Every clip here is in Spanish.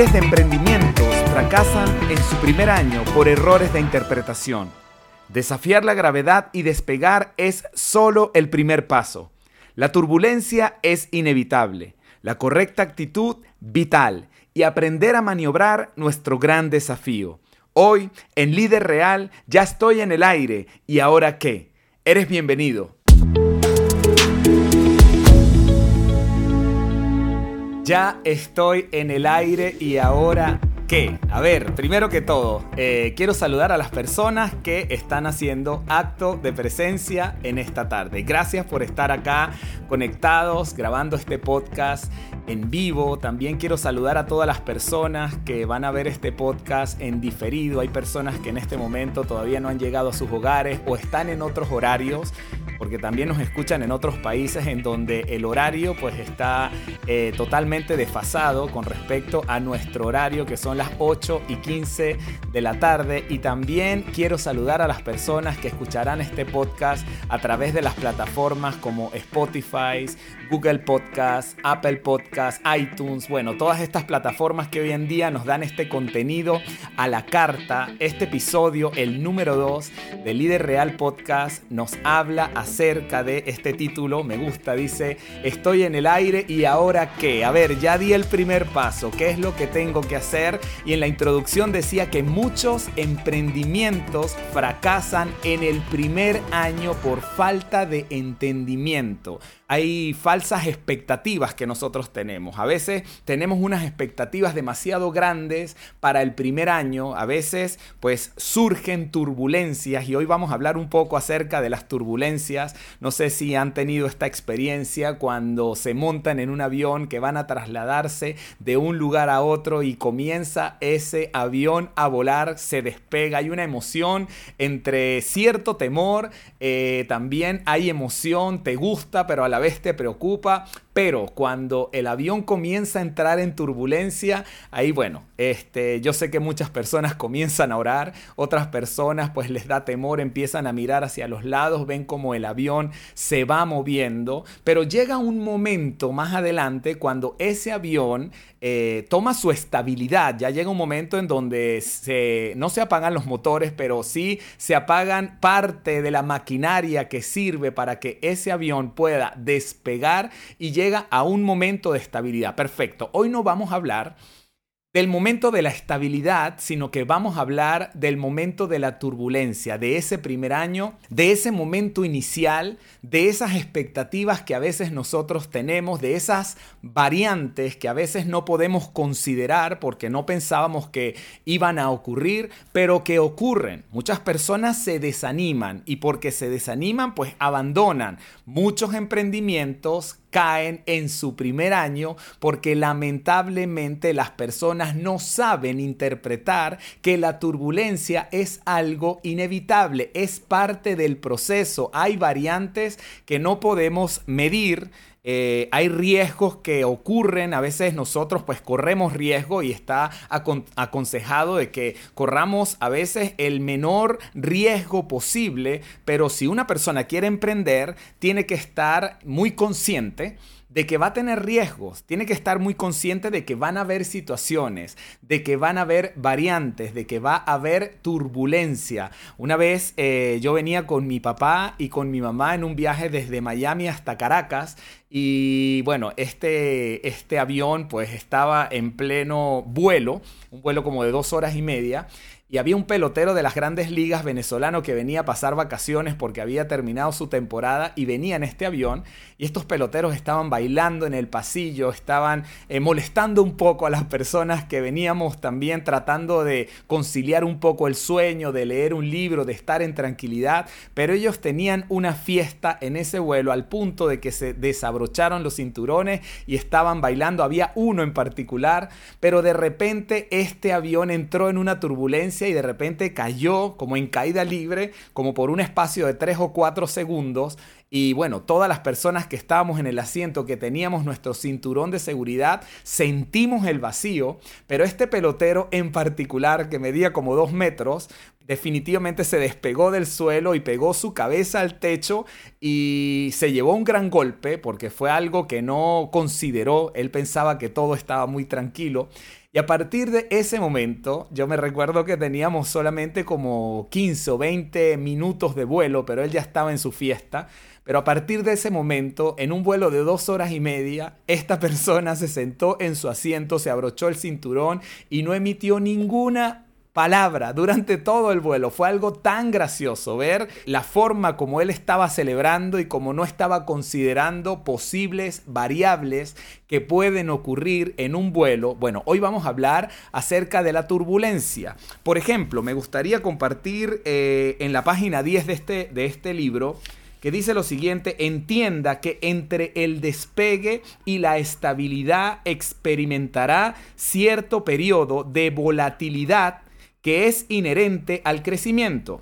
Miles de emprendimientos fracasan en su primer año por errores de interpretación. Desafiar la gravedad y despegar es solo el primer paso. La turbulencia es inevitable, la correcta actitud vital y aprender a maniobrar nuestro gran desafío. Hoy, en Líder Real, ya estoy en el aire y ahora qué? Eres bienvenido. Ya estoy en el aire y ahora qué? A ver, primero que todo, eh, quiero saludar a las personas que están haciendo acto de presencia en esta tarde. Gracias por estar acá conectados, grabando este podcast en vivo. También quiero saludar a todas las personas que van a ver este podcast en diferido. Hay personas que en este momento todavía no han llegado a sus hogares o están en otros horarios porque también nos escuchan en otros países en donde el horario pues está eh, totalmente desfasado con respecto a nuestro horario que son las 8 y 15 de la tarde y también quiero saludar a las personas que escucharán este podcast a través de las plataformas como Spotify, Google Podcast, Apple Podcast, iTunes, bueno, todas estas plataformas que hoy en día nos dan este contenido a la carta. Este episodio, el número 2 de Líder Real Podcast, nos habla acerca de este título. Me gusta, dice, estoy en el aire y ahora qué. A ver, ya di el primer paso, ¿qué es lo que tengo que hacer? Y en la introducción decía que muchos emprendimientos fracasan en el primer año por falta de entendimiento hay falsas expectativas que nosotros tenemos. A veces tenemos unas expectativas demasiado grandes para el primer año. A veces pues surgen turbulencias y hoy vamos a hablar un poco acerca de las turbulencias. No sé si han tenido esta experiencia cuando se montan en un avión que van a trasladarse de un lugar a otro y comienza ese avión a volar, se despega. Hay una emoción entre cierto temor, eh, también hay emoción, te gusta, pero a la vez te preocupa, pero cuando el avión comienza a entrar en turbulencia, ahí bueno, este, yo sé que muchas personas comienzan a orar, otras personas pues les da temor, empiezan a mirar hacia los lados, ven como el avión se va moviendo, pero llega un momento más adelante cuando ese avión eh, toma su estabilidad, ya llega un momento en donde no se apagan los motores, pero sí se apagan parte de la maquinaria que sirve para que ese avión pueda despegar y llega a un momento de estabilidad. Perfecto, hoy no vamos a hablar del momento de la estabilidad, sino que vamos a hablar del momento de la turbulencia, de ese primer año, de ese momento inicial, de esas expectativas que a veces nosotros tenemos, de esas variantes que a veces no podemos considerar porque no pensábamos que iban a ocurrir, pero que ocurren. Muchas personas se desaniman y porque se desaniman, pues abandonan muchos emprendimientos caen en su primer año porque lamentablemente las personas no saben interpretar que la turbulencia es algo inevitable, es parte del proceso. Hay variantes que no podemos medir. Eh, hay riesgos que ocurren, a veces nosotros pues corremos riesgo y está aconsejado de que corramos a veces el menor riesgo posible, pero si una persona quiere emprender, tiene que estar muy consciente de que va a tener riesgos, tiene que estar muy consciente de que van a haber situaciones, de que van a haber variantes, de que va a haber turbulencia. Una vez eh, yo venía con mi papá y con mi mamá en un viaje desde Miami hasta Caracas y bueno, este, este avión pues estaba en pleno vuelo, un vuelo como de dos horas y media y había un pelotero de las grandes ligas venezolano que venía a pasar vacaciones porque había terminado su temporada y venía en este avión y estos peloteros estaban bailando en el pasillo, estaban eh, molestando un poco a las personas que veníamos también tratando de conciliar un poco el sueño, de leer un libro, de estar en tranquilidad, pero ellos tenían una fiesta en ese vuelo al punto de que se desabrocharon los cinturones y estaban bailando, había uno en particular, pero de repente este avión entró en una turbulencia y de repente cayó como en caída libre, como por un espacio de 3 o 4 segundos. Y bueno, todas las personas que estábamos en el asiento, que teníamos nuestro cinturón de seguridad, sentimos el vacío, pero este pelotero en particular, que medía como 2 metros, definitivamente se despegó del suelo y pegó su cabeza al techo y se llevó un gran golpe porque fue algo que no consideró, él pensaba que todo estaba muy tranquilo Y a partir de ese momento, yo me recuerdo que teníamos solamente como 15 o 20 minutos de vuelo, pero él ya estaba en su fiesta. Pero a partir de ese momento, en un vuelo de dos horas y media, esta persona se sentó en su asiento, se abrochó el cinturón y no emitió ninguna palabra durante todo el vuelo. Fue algo tan gracioso ver la forma como él estaba celebrando y como no estaba considerando posibles variables que pueden ocurrir en un vuelo. Bueno, hoy vamos a hablar acerca de la turbulencia. Por ejemplo, me gustaría compartir eh, en la página 10 de este, de este libro que dice lo siguiente, entienda que entre el despegue y la estabilidad experimentará cierto periodo de volatilidad que es inherente al crecimiento.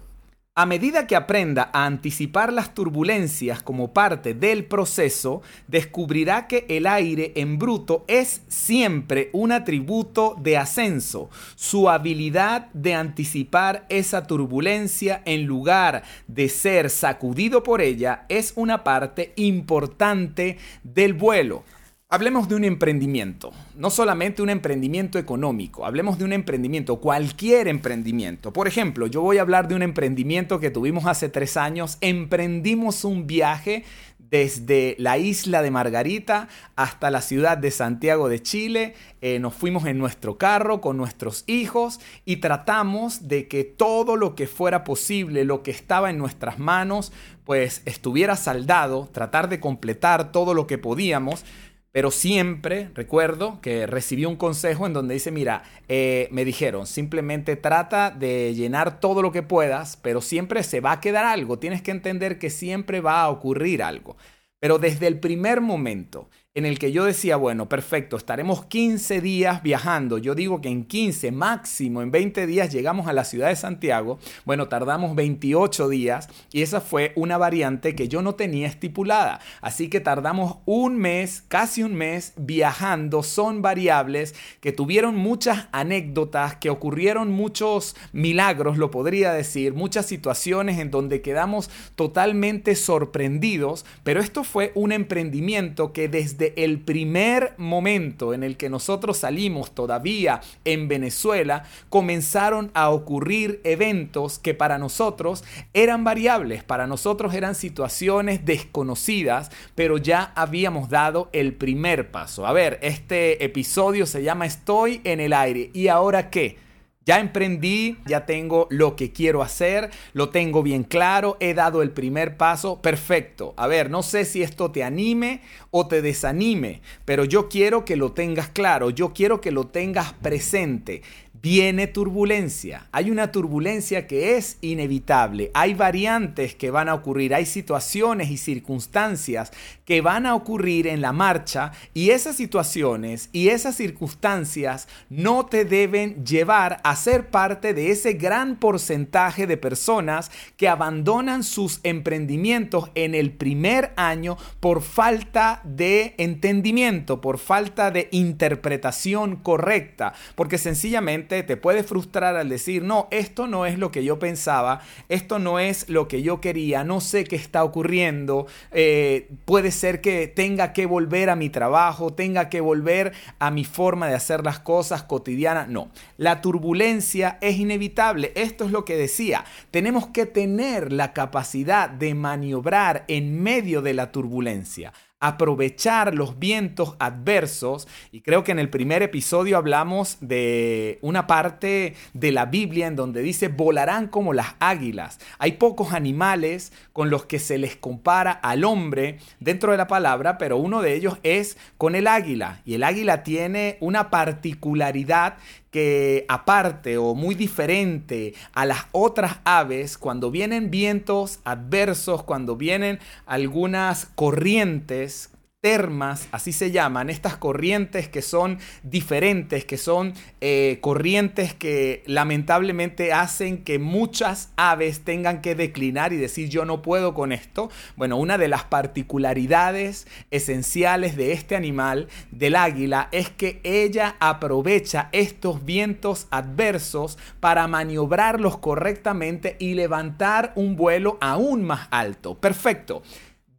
A medida que aprenda a anticipar las turbulencias como parte del proceso, descubrirá que el aire en bruto es siempre un atributo de ascenso. Su habilidad de anticipar esa turbulencia en lugar de ser sacudido por ella es una parte importante del vuelo. Hablemos de un emprendimiento, no solamente un emprendimiento económico, hablemos de un emprendimiento, cualquier emprendimiento. Por ejemplo, yo voy a hablar de un emprendimiento que tuvimos hace tres años. Emprendimos un viaje desde la isla de Margarita hasta la ciudad de Santiago de Chile. Eh, nos fuimos en nuestro carro con nuestros hijos y tratamos de que todo lo que fuera posible, lo que estaba en nuestras manos, pues estuviera saldado, tratar de completar todo lo que podíamos pero siempre recuerdo que recibí un consejo en donde dice, mira, eh, me dijeron, simplemente trata de llenar todo lo que puedas, pero siempre se va a quedar algo, tienes que entender que siempre va a ocurrir algo. Pero desde el primer momento en el que yo decía, bueno, perfecto, estaremos 15 días viajando. Yo digo que en 15, máximo en 20 días llegamos a la ciudad de Santiago. Bueno, tardamos 28 días y esa fue una variante que yo no tenía estipulada. Así que tardamos un mes, casi un mes viajando. Son variables que tuvieron muchas anécdotas, que ocurrieron muchos milagros, lo podría decir, muchas situaciones en donde quedamos totalmente sorprendidos, pero esto fue un emprendimiento que desde el primer momento en el que nosotros salimos todavía en Venezuela, comenzaron a ocurrir eventos que para nosotros eran variables, para nosotros eran situaciones desconocidas, pero ya habíamos dado el primer paso. A ver, este episodio se llama Estoy en el aire. ¿Y ahora qué? Ya emprendí, ya tengo lo que quiero hacer, lo tengo bien claro, he dado el primer paso, perfecto. A ver, no sé si esto te anime o te desanime, pero yo quiero que lo tengas claro, yo quiero que lo tengas presente viene turbulencia. Hay una turbulencia que es inevitable. Hay variantes que van a ocurrir, hay situaciones y circunstancias que van a ocurrir en la marcha y esas situaciones y esas circunstancias no te deben llevar a ser parte de ese gran porcentaje de personas que abandonan sus emprendimientos en el primer año por falta de entendimiento, por falta de interpretación correcta, porque sencillamente te puede frustrar al decir, no, esto no es lo que yo pensaba, esto no es lo que yo quería, no sé qué está ocurriendo, eh, puede ser que tenga que volver a mi trabajo, tenga que volver a mi forma de hacer las cosas cotidianas. No, la turbulencia es inevitable, esto es lo que decía, tenemos que tener la capacidad de maniobrar en medio de la turbulencia aprovechar los vientos adversos. Y creo que en el primer episodio hablamos de una parte de la Biblia en donde dice volarán como las águilas. Hay pocos animales con los que se les compara al hombre dentro de la palabra, pero uno de ellos es con el águila. Y el águila tiene una particularidad que aparte o muy diferente a las otras aves, cuando vienen vientos adversos, cuando vienen algunas corrientes termas, así se llaman, estas corrientes que son diferentes, que son eh, corrientes que lamentablemente hacen que muchas aves tengan que declinar y decir yo no puedo con esto. Bueno, una de las particularidades esenciales de este animal, del águila, es que ella aprovecha estos vientos adversos para maniobrarlos correctamente y levantar un vuelo aún más alto. Perfecto.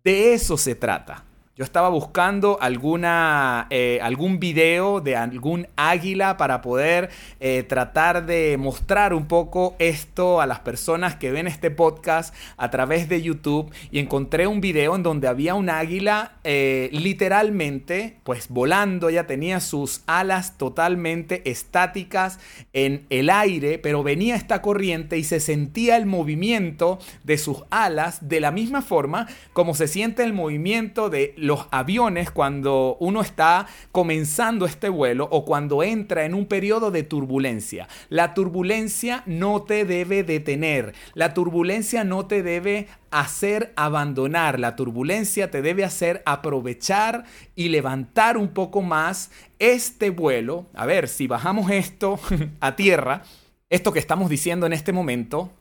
De eso se trata Yo estaba buscando alguna, eh, algún video de algún águila para poder eh, tratar de mostrar un poco esto a las personas que ven este podcast a través de YouTube. Y encontré un video en donde había un águila eh, literalmente pues volando, ya tenía sus alas totalmente estáticas en el aire, pero venía esta corriente y se sentía el movimiento de sus alas de la misma forma como se siente el movimiento de los aviones cuando uno está comenzando este vuelo o cuando entra en un periodo de turbulencia. La turbulencia no te debe detener. La turbulencia no te debe hacer abandonar. La turbulencia te debe hacer aprovechar y levantar un poco más este vuelo. A ver, si bajamos esto a tierra, esto que estamos diciendo en este momento,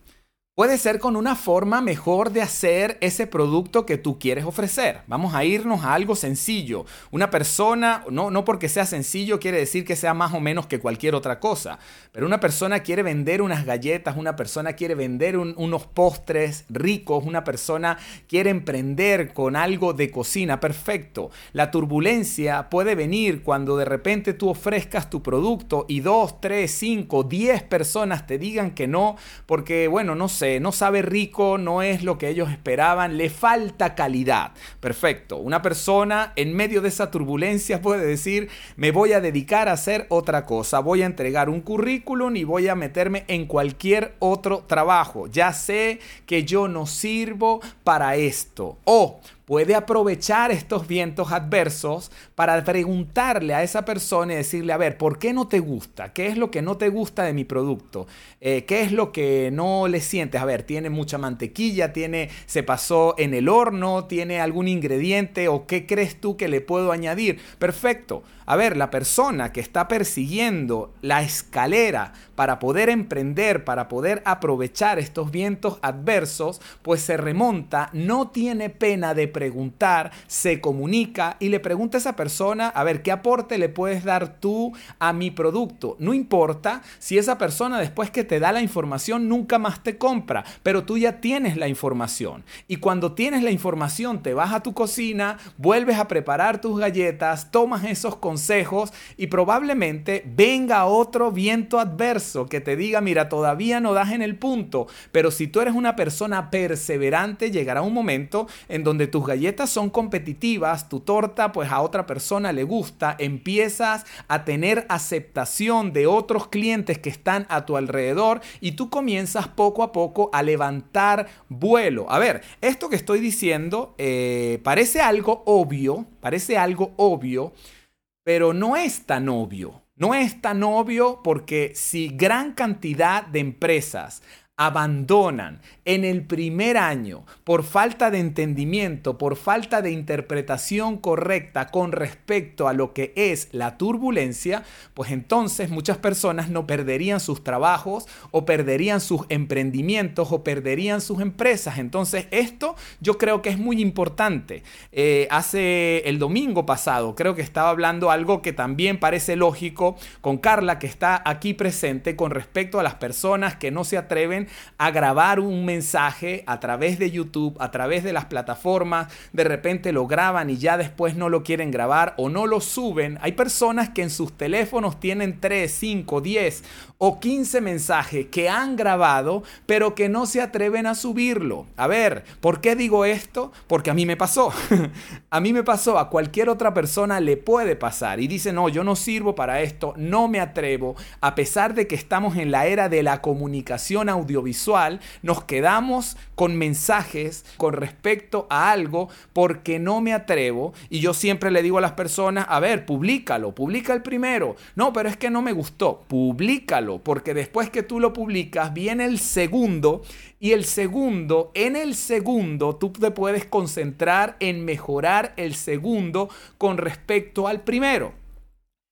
Puede ser con una forma mejor de hacer ese producto que tú quieres ofrecer. Vamos a irnos a algo sencillo. Una persona, no, no porque sea sencillo quiere decir que sea más o menos que cualquier otra cosa, pero una persona quiere vender unas galletas, una persona quiere vender unos postres ricos, una persona quiere emprender con algo de cocina, perfecto. La turbulencia puede venir cuando de repente tú ofrezcas tu producto y dos, tres, cinco, diez personas te digan que no, porque bueno, no sé no sabe rico, no es lo que ellos esperaban, le falta calidad. Perfecto. Una persona en medio de esa turbulencia puede decir, me voy a dedicar a hacer otra cosa, voy a entregar un currículum y voy a meterme en cualquier otro trabajo. Ya sé que yo no sirvo para esto. O puede aprovechar estos vientos adversos para preguntarle a esa persona y decirle, a ver, ¿por qué no te gusta? ¿Qué es lo que no te gusta de mi producto? Eh, ¿Qué es lo que no le sientes? A ver, tiene mucha mantequilla, tiene, se pasó en el horno, tiene algún ingrediente o qué crees tú que le puedo añadir? Perfecto. A ver, la persona que está persiguiendo la escalera para poder emprender, para poder aprovechar estos vientos adversos, pues se remonta, no tiene pena de preguntar, se comunica y le pregunta a esa persona, a ver, ¿qué aporte le puedes dar tú a mi producto? No importa si esa persona después que te da la información nunca más te compra, pero tú ya tienes la información. Y cuando tienes la información, te vas a tu cocina, vuelves a preparar tus galletas, tomas esos consejos, y probablemente venga otro viento adverso que te diga, mira, todavía no das en el punto, pero si tú eres una persona perseverante, llegará un momento en donde tus galletas son competitivas, tu torta pues a otra persona le gusta, empiezas a tener aceptación de otros clientes que están a tu alrededor y tú comienzas poco a poco a levantar vuelo. A ver, esto que estoy diciendo eh, parece algo obvio, parece algo obvio, pero no es tan obvio. No es tan obvio porque si gran cantidad de empresas abandonan en el primer año por falta de entendimiento, por falta de interpretación correcta con respecto a lo que es la turbulencia, pues entonces muchas personas no perderían sus trabajos o perderían sus emprendimientos o perderían sus empresas. Entonces esto yo creo que es muy importante. Eh, hace el domingo pasado creo que estaba hablando algo que también parece lógico con Carla que está aquí presente con respecto a las personas que no se atreven a grabar un mensaje mensaje a través de YouTube, a través de las plataformas, de repente lo graban y ya después no lo quieren grabar o no lo suben. Hay personas que en sus teléfonos tienen 3, 5, 10 o 15 mensajes que han grabado, pero que no se atreven a subirlo. A ver, ¿por qué digo esto? Porque a mí me pasó. a mí me pasó, a cualquier otra persona le puede pasar y dice, no, yo no sirvo para esto, no me atrevo. A pesar de que estamos en la era de la comunicación audiovisual, nos quedamos con mensajes con respecto a algo porque no me atrevo y yo siempre le digo a las personas, a ver, públicalo, publica el primero. No, pero es que no me gustó, públicalo porque después que tú lo publicas, viene el segundo y el segundo, en el segundo, tú te puedes concentrar en mejorar el segundo con respecto al primero.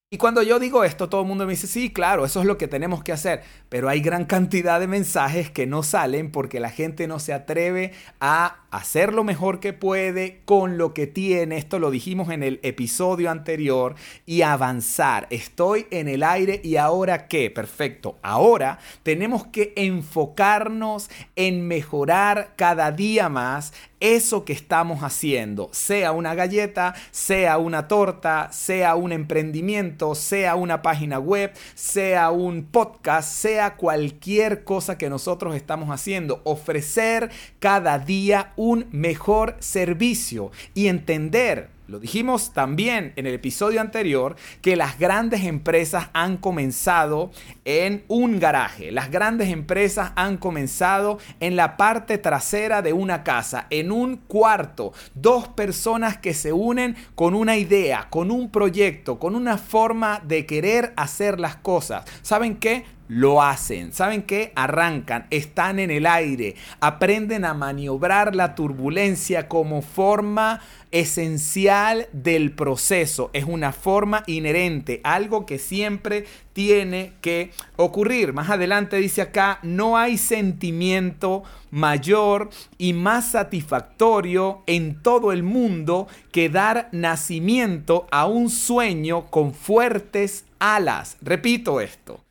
Y cuando yo digo esto, todo el mundo me dice, sí, claro, eso es lo que tenemos que hacer. Pero hay gran cantidad de mensajes que no salen porque la gente no se atreve a hacer lo mejor que puede con lo que tiene. Esto lo dijimos en el episodio anterior. Y avanzar. Estoy en el aire y ahora qué? Perfecto. Ahora tenemos que enfocarnos en mejorar cada día más, eso que estamos haciendo, sea una galleta, sea una torta, sea un emprendimiento, sea una página web, sea un podcast, sea cualquier cosa que nosotros estamos haciendo, ofrecer cada día un mejor servicio y entender lo dijimos también en el episodio anterior que las grandes empresas han comenzado en un garaje. Las grandes empresas han comenzado en la parte trasera de una casa, en un cuarto. Dos personas que se unen con una idea, con un proyecto, con una forma de querer hacer las cosas. ¿Saben qué? lo hacen. ¿Saben qué? Arrancan, están en el aire, aprenden a maniobrar la turbulencia como forma esencial del proceso, es una forma inherente, algo que siempre tiene que ocurrir. Más adelante dice acá, no hay sentimiento mayor y más satisfactorio en todo el mundo que dar nacimiento a un sueño con fuertes alas. Repito esto,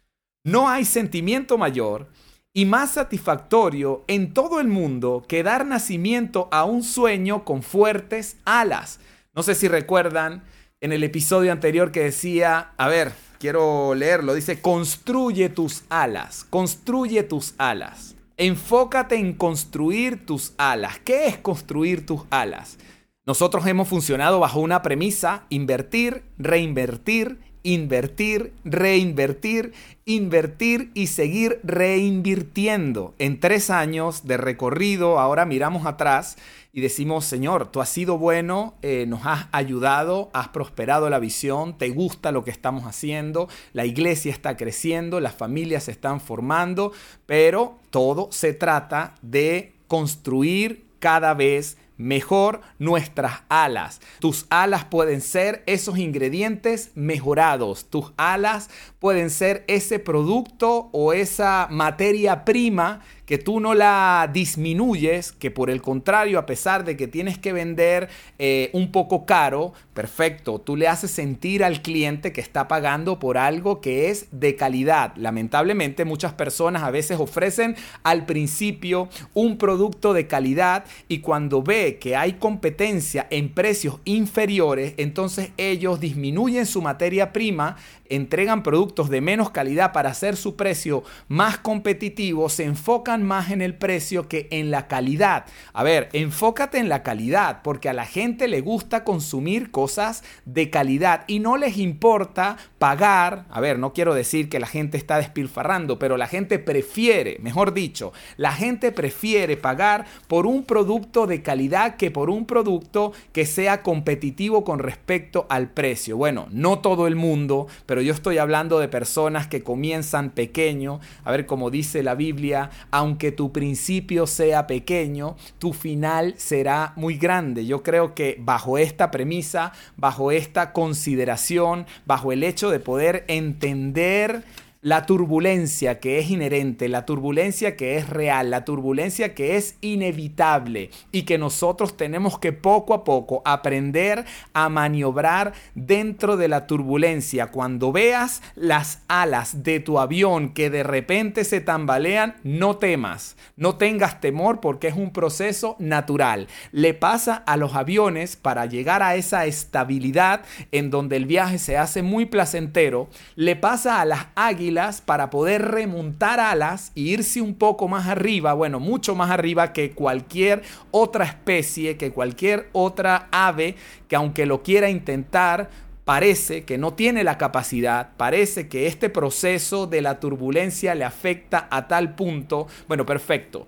no hay sentimiento mayor y más satisfactorio en todo el mundo que dar nacimiento a un sueño con fuertes alas. No sé si recuerdan en el episodio anterior que decía, a ver, quiero leerlo, dice, construye tus alas, construye tus alas. Enfócate en construir tus alas. ¿Qué es construir tus alas? Nosotros hemos funcionado bajo una premisa, invertir, reinvertir invertir, reinvertir, invertir y seguir reinvirtiendo. En tres años de recorrido, ahora miramos atrás y decimos, Señor, tú has sido bueno, eh, nos has ayudado, has prosperado la visión, te gusta lo que estamos haciendo, la iglesia está creciendo, las familias se están formando, pero todo se trata de construir cada vez mejor nuestras alas. Tus alas pueden ser esos ingredientes mejorados. Tus alas pueden ser ese producto o esa materia prima que tú no la disminuyes, que por el contrario, a pesar de que tienes que vender eh, un poco caro, perfecto, tú le haces sentir al cliente que está pagando por algo que es de calidad. Lamentablemente muchas personas a veces ofrecen al principio un producto de calidad y cuando ve que hay competencia en precios inferiores, entonces ellos disminuyen su materia prima, entregan productos de menos calidad para hacer su precio más competitivo, se enfocan más en el precio que en la calidad. A ver, enfócate en la calidad, porque a la gente le gusta consumir cosas de calidad y no les importa pagar. A ver, no quiero decir que la gente está despilfarrando, pero la gente prefiere, mejor dicho, la gente prefiere pagar por un producto de calidad que por un producto que sea competitivo con respecto al precio. Bueno, no todo el mundo, pero yo estoy hablando de personas que comienzan pequeño. A ver, como dice la Biblia, aunque tu principio sea pequeño, tu final será muy grande. Yo creo que bajo esta premisa, bajo esta consideración, bajo el hecho de poder entender la turbulencia que es inherente, la turbulencia que es real, la turbulencia que es inevitable y que nosotros tenemos que poco a poco aprender a maniobrar dentro de la turbulencia. Cuando veas las alas de tu avión que de repente se tambalean, no temas, no tengas temor porque es un proceso natural. Le pasa a los aviones para llegar a esa estabilidad en donde el viaje se hace muy placentero, le pasa a las águilas para poder remontar alas e irse un poco más arriba, bueno, mucho más arriba que cualquier otra especie, que cualquier otra ave que aunque lo quiera intentar, parece que no tiene la capacidad, parece que este proceso de la turbulencia le afecta a tal punto, bueno, perfecto.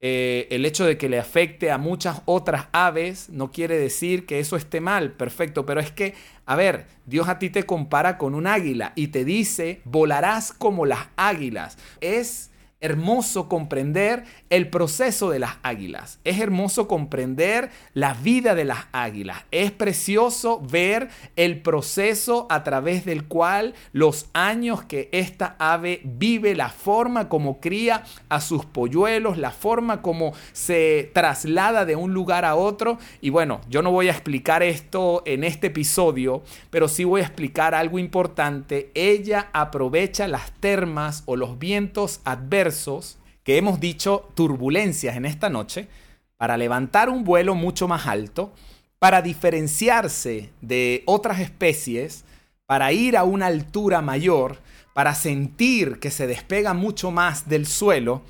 Eh, el hecho de que le afecte a muchas otras aves no quiere decir que eso esté mal, perfecto, pero es que, a ver, Dios a ti te compara con un águila y te dice, volarás como las águilas. Es hermoso comprender el proceso de las águilas. Es hermoso comprender la vida de las águilas. Es precioso ver el proceso a través del cual los años que esta ave vive, la forma como cría a sus polluelos, la forma como se traslada de un lugar a otro. Y bueno, yo no voy a explicar esto en este episodio, pero sí voy a explicar algo importante. Ella aprovecha las termas o los vientos adversos que hemos dicho turbulencias en esta noche para levantar un vuelo mucho más alto, para diferenciarse de otras especies, para ir a una altura mayor, para sentir que se despega mucho más del suelo,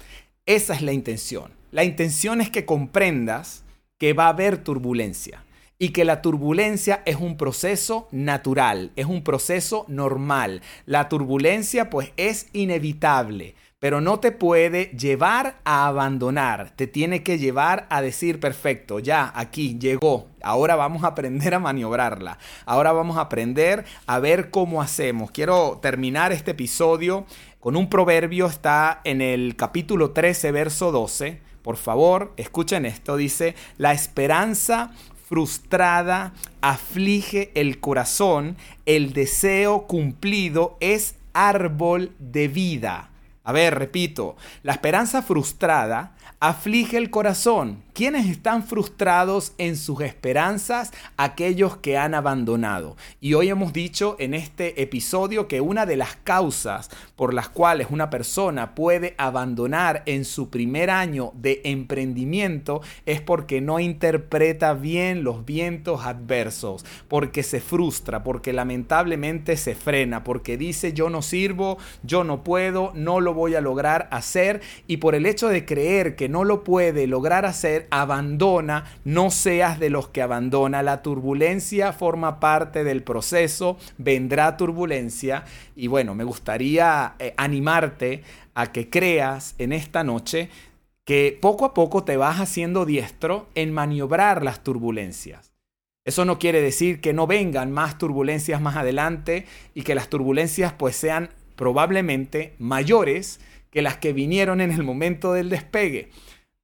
esa es la intención. La intención es que comprendas que va a haber turbulencia y que la turbulencia es un proceso natural, es un proceso normal. La turbulencia pues es inevitable pero no te puede llevar a abandonar, te tiene que llevar a decir, perfecto, ya, aquí llegó, ahora vamos a aprender a maniobrarla, ahora vamos a aprender a ver cómo hacemos. Quiero terminar este episodio con un proverbio, está en el capítulo 13, verso 12. Por favor, escuchen esto, dice, la esperanza frustrada aflige el corazón, el deseo cumplido es árbol de vida. A ver, repito, la esperanza frustrada aflige el corazón. ¿Quiénes están frustrados en sus esperanzas? Aquellos que han abandonado. Y hoy hemos dicho en este episodio que una de las causas por las cuales una persona puede abandonar en su primer año de emprendimiento es porque no interpreta bien los vientos adversos, porque se frustra, porque lamentablemente se frena, porque dice yo no sirvo, yo no puedo, no lo voy a lograr hacer y por el hecho de creer que no lo puede lograr hacer, abandona, no seas de los que abandona. La turbulencia forma parte del proceso, vendrá turbulencia y bueno, me gustaría eh, animarte a que creas en esta noche que poco a poco te vas haciendo diestro en maniobrar las turbulencias. Eso no quiere decir que no vengan más turbulencias más adelante y que las turbulencias pues sean probablemente mayores que las que vinieron en el momento del despegue.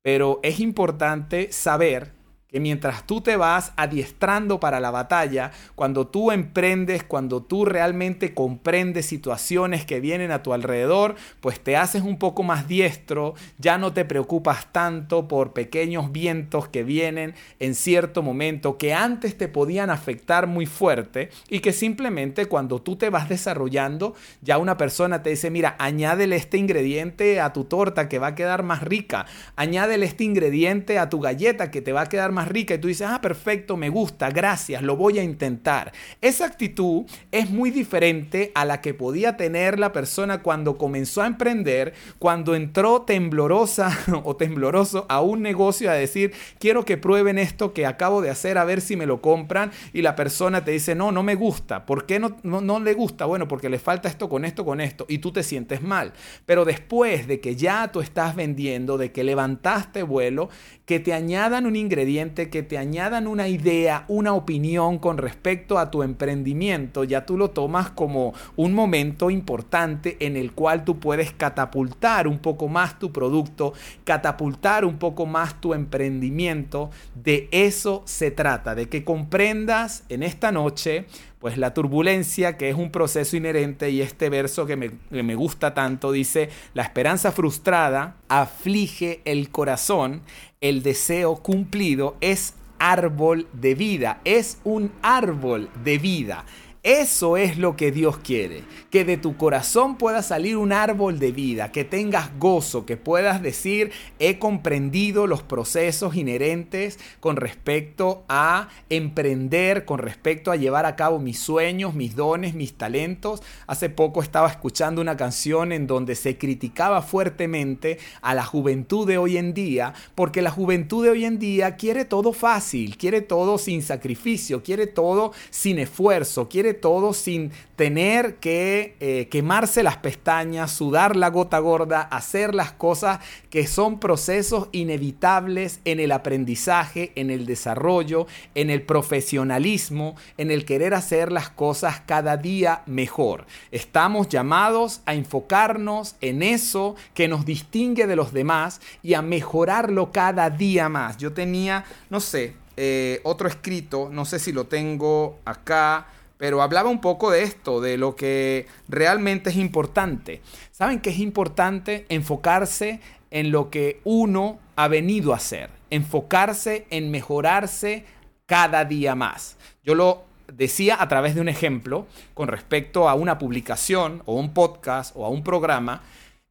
Pero es importante saber que mientras tú te vas adiestrando para la batalla, cuando tú emprendes, cuando tú realmente comprendes situaciones que vienen a tu alrededor, pues te haces un poco más diestro, ya no te preocupas tanto por pequeños vientos que vienen en cierto momento que antes te podían afectar muy fuerte y que simplemente cuando tú te vas desarrollando, ya una persona te dice, mira, añádele este ingrediente a tu torta que va a quedar más rica, añádele este ingrediente a tu galleta que te va a quedar más rica y tú dices, ah, perfecto, me gusta, gracias, lo voy a intentar. Esa actitud es muy diferente a la que podía tener la persona cuando comenzó a emprender, cuando entró temblorosa o tembloroso a un negocio a decir, quiero que prueben esto que acabo de hacer a ver si me lo compran y la persona te dice, no, no me gusta. ¿Por qué no, no, no le gusta? Bueno, porque le falta esto con esto, con esto y tú te sientes mal. Pero después de que ya tú estás vendiendo, de que levantaste vuelo, que te añadan un ingrediente, que te añadan una idea, una opinión con respecto a tu emprendimiento, ya tú lo tomas como un momento importante en el cual tú puedes catapultar un poco más tu producto, catapultar un poco más tu emprendimiento. De eso se trata, de que comprendas en esta noche pues la turbulencia, que es un proceso inherente, y este verso que me, que me, gusta tanto, dice, la esperanza frustrada aflige el corazón, el deseo cumplido es árbol de vida, es un árbol de vida. Eso es lo que Dios quiere, que de tu corazón pueda salir un árbol de vida, que tengas gozo, que puedas decir, he comprendido los procesos inherentes con respecto a emprender, con respecto a llevar a cabo mis sueños, mis dones, mis talentos. Hace poco estaba escuchando una canción en donde se criticaba fuertemente a la juventud de hoy en día, porque la juventud de hoy en día quiere todo fácil, quiere todo sin sacrificio, quiere todo sin esfuerzo, quiere todo sin tener que eh, quemarse las pestañas, sudar la gota gorda, hacer las cosas que son procesos inevitables en el aprendizaje, en el desarrollo, en el profesionalismo, en el querer hacer las cosas cada día mejor. Estamos llamados a enfocarnos en eso que nos distingue de los demás y a mejorarlo cada día más. Yo tenía, no sé, eh, otro escrito, no sé si lo tengo acá pero hablaba un poco de esto, de lo que realmente es importante. ¿Saben que es importante enfocarse en lo que uno ha venido a hacer? Enfocarse en mejorarse cada día más. Yo lo decía a través de un ejemplo con respecto a una publicación o un podcast o a un programa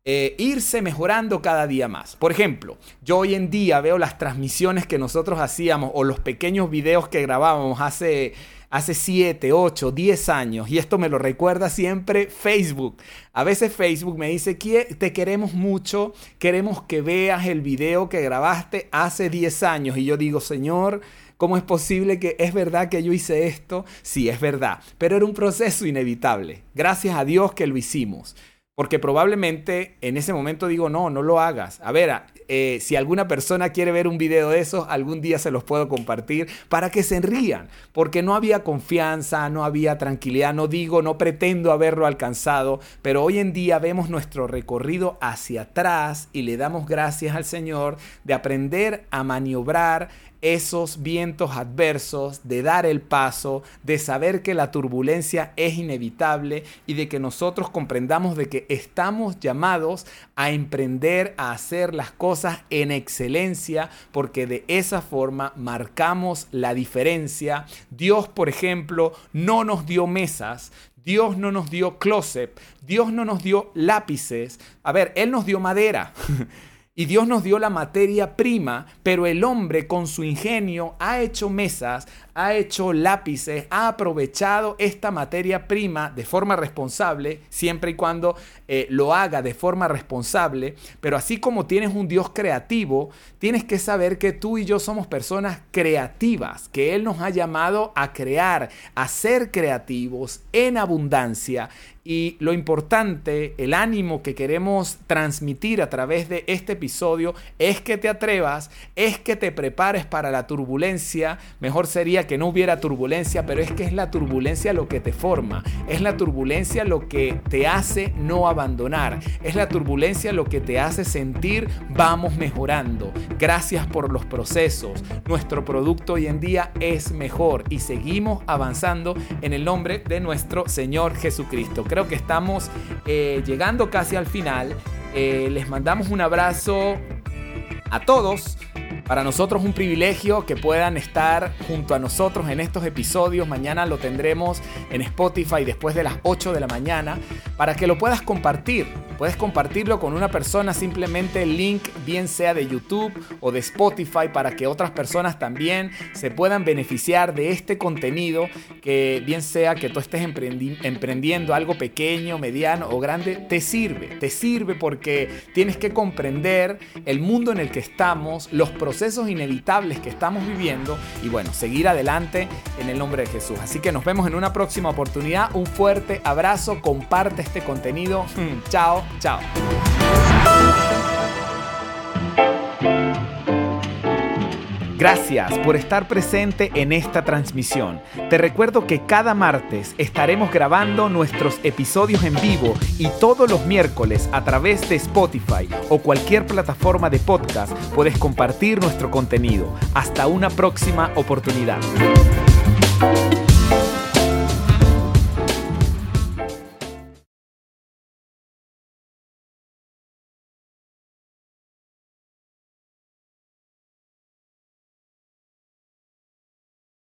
eh, irse mejorando cada día más. Por ejemplo, yo hoy en día veo las transmisiones que nosotros hacíamos o los pequeños videos que grabábamos hace hace 7, 8, 10 años, y esto me lo recuerda siempre Facebook. A veces Facebook me dice, te queremos mucho, queremos que veas el video que grabaste hace 10 años, y yo digo, Señor, ¿Cómo es posible que es verdad que yo hice esto? Sí, es verdad, pero era un proceso inevitable. Gracias a Dios que lo hicimos. Porque probablemente en ese momento digo, no, no lo hagas. A ver, eh, si alguna persona quiere ver un video de esos, algún día se los puedo compartir para que se rían. Porque no había confianza, no había tranquilidad. No digo, no pretendo haberlo alcanzado, pero hoy en día vemos nuestro recorrido hacia atrás y le damos gracias al Señor de aprender a maniobrar esos vientos adversos, de dar el paso, de saber que la turbulencia es inevitable y de que nosotros comprendamos de que estamos llamados a emprender, a hacer las cosas en excelencia, porque de esa forma marcamos la diferencia. Dios, por ejemplo, no nos dio mesas, Dios no nos dio closet, Dios no nos dio lápices. A ver, Él nos dio madera. Y Dios nos dio la materia prima, pero el hombre con su ingenio ha hecho mesas, ha hecho lápices, ha aprovechado esta materia prima de forma responsable, siempre y cuando eh, lo haga de forma responsable. Pero así como tienes un Dios creativo, tienes que saber que tú y yo somos personas creativas, que Él nos ha llamado a crear, a ser creativos en abundancia y lo importante, el ánimo que queremos transmitir a través de este episodio es que te atrevas, es que te prepares para la turbulencia. Mejor sería que no hubiera turbulencia, pero es que es la turbulencia lo que te forma, es la turbulencia lo que te hace no abandonar, es la turbulencia lo que te hace sentir vamos mejorando. Gracias por los procesos. Nuestro producto hoy en día es mejor y seguimos avanzando en el nombre de nuestro Señor Jesucristo creo que estamos eh, llegando casi al final. Eh, les mandamos un abrazo a todos. Para nosotros un privilegio que puedan estar junto a nosotros en estos episodios. Mañana lo tendremos en Spotify después de las 8 de la mañana para que lo puedas compartir. Puedes compartirlo con una persona, simplemente el link bien sea de YouTube o de Spotify para que otras personas también se puedan beneficiar de este contenido, que bien sea que tú estés emprendiendo algo pequeño, mediano o grande, te sirve, te sirve porque tienes que comprender el mundo en el que estamos, los procesos inevitables que estamos viviendo y bueno, seguir adelante en el nombre de Jesús. Así que nos vemos en una próxima oportunidad. Un fuerte abrazo, comparte este contenido. Chao, chao. Gracias por estar presente en esta transmisión. Te recuerdo que cada martes estaremos grabando nuestros episodios en vivo y todos los miércoles a través de Spotify o cualquier plataforma de podcast puedes compartir nuestro contenido. Hasta una próxima oportunidad.